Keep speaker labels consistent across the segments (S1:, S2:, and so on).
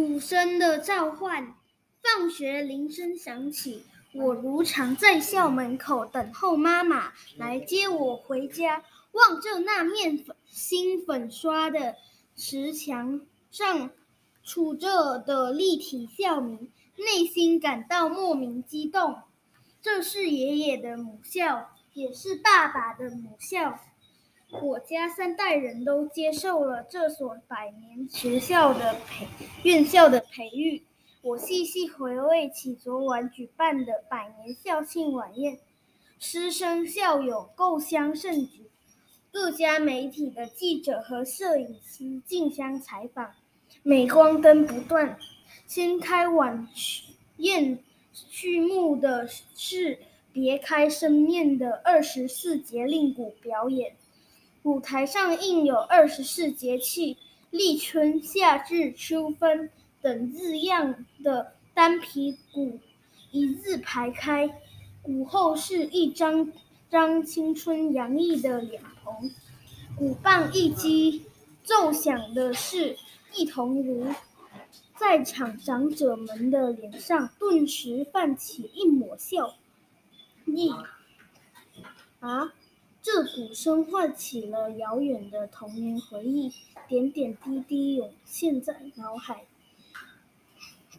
S1: 鼓声的召唤，放学铃声响起，我如常在校门口等候妈妈来接我回家。望着那面粉新粉刷的石墙上杵着的立体校名，内心感到莫名激动。这是爷爷的母校，也是爸爸的母校。我家三代人都接受了这所百年学校的培院校的培育。我细细回味起昨晚举办的百年校庆晚宴，师生校友共襄盛举，各家媒体的记者和摄影师竞相采访，镁光灯不断。掀开晚宴序幕的是别开生面的二十四节令鼓表演。舞台上印有二十四节气、立春、夏至、秋分等字样的单皮鼓一字排开，鼓后是一张张青春洋溢的脸庞。鼓棒一击，奏响的是一同如，在场长者们的脸上顿时泛起一抹笑意。啊！这鼓声唤起了遥远的童年回忆，点点滴滴涌现在脑海。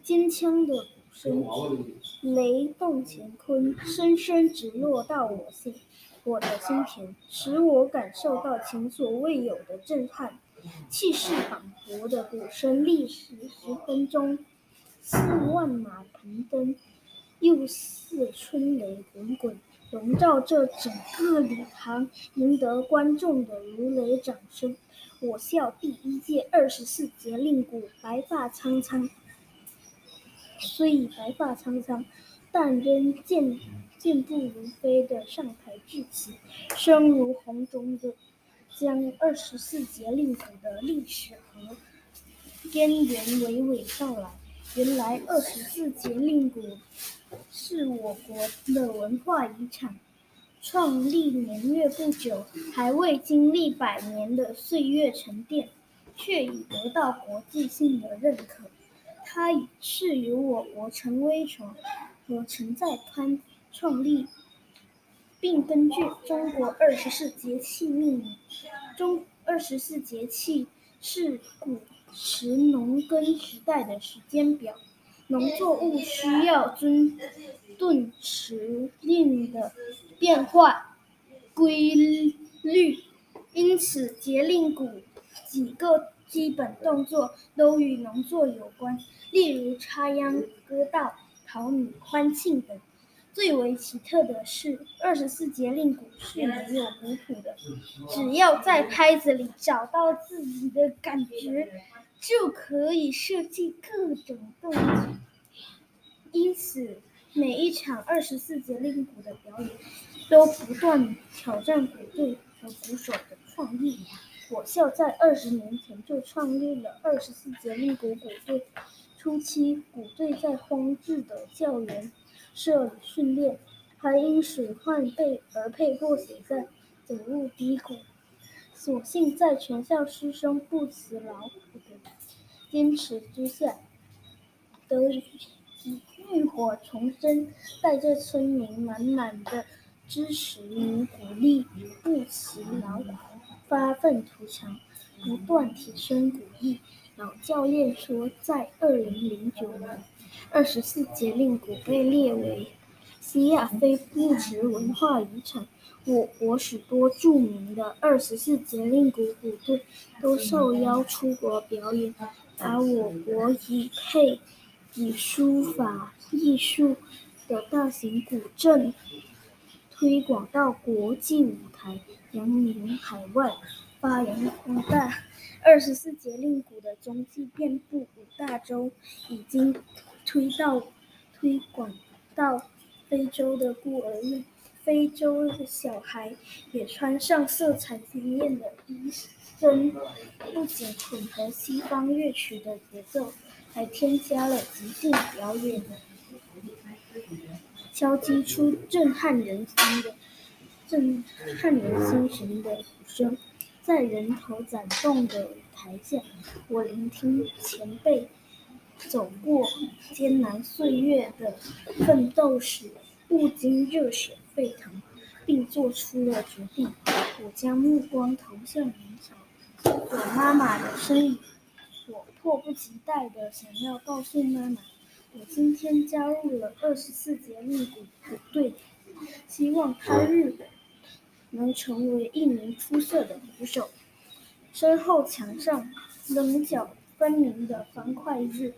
S1: 尖枪的鼓声雷动乾坤，深深直落到我心，我的心田，使我感受到前所未有的震撼。气势磅礴的鼓声，历时十分钟，似万马腾灯，又似春雷滚滚。笼罩着整个礼堂，赢得观众的如雷掌声。我校第一届二十四节令鼓白发苍苍，虽已白发苍苍，但仍健健步如飞地上台致辞，声如洪钟的将二十四节令鼓的历史和渊源娓娓道来。原来二十四节令鼓。是我国的文化遗产，创立年月不久，还未经历百年的岁月沉淀，却已得到国际性的认可。它是由我国陈威成和陈再宽创立，并根据中国二十四节气命名。中二十四节气是古时农耕时代的时间表。农作物需要遵顿时令的变化规律，因此节令鼓几个基本动作都与农作有关，例如插秧、割稻、淘米、欢庆等。最为奇特的是，二十四节令鼓是没有鼓谱的，只要在拍子里找到自己的感觉。就可以设计各种动作，因此每一场二十四节令鼓的表演都不断挑战鼓队和鼓手的创意。我校在二十年前就创立了二十四节令鼓鼓队，初期鼓队在荒置的校园设里训练，还因水患被而被迫解散，走入低谷。所幸在全校师生不辞劳苦的坚持之下，得以浴火重生，带着村民满满的支持与鼓励，不辞劳苦，发愤图强，不断提升鼓艺。老教练说，在二零零九年，二十四节令鼓被列为西亚非物质文化遗产。我国许多著名的二十四节令鼓鼓队都受邀出国表演，把我国以配以书法艺术的大型古镇推广到国际舞台，扬名海外，发扬光大。二十四节令鼓的踪迹遍布五大洲，已经推到推广到非洲的孤儿院。非洲的小孩也穿上色彩鲜艳的衣身，不仅混合西方乐曲的节奏，还添加了即兴表演的，敲击出震撼人心的震撼人心神的鼓声。在人头攒动的舞台下，我聆听前辈走过艰难岁月的奋斗史，不禁热血沸腾，并做出了决定。我将目光投向明朝，我妈妈的身影。我迫不及待地想要告诉妈妈，我今天加入了二十四节令鼓鼓队，希望他日能成为一名出色的鼓手。身后墙上棱角分明的方块字，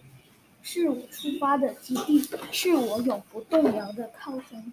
S1: 是我出发的基地，是我永不动摇的靠山。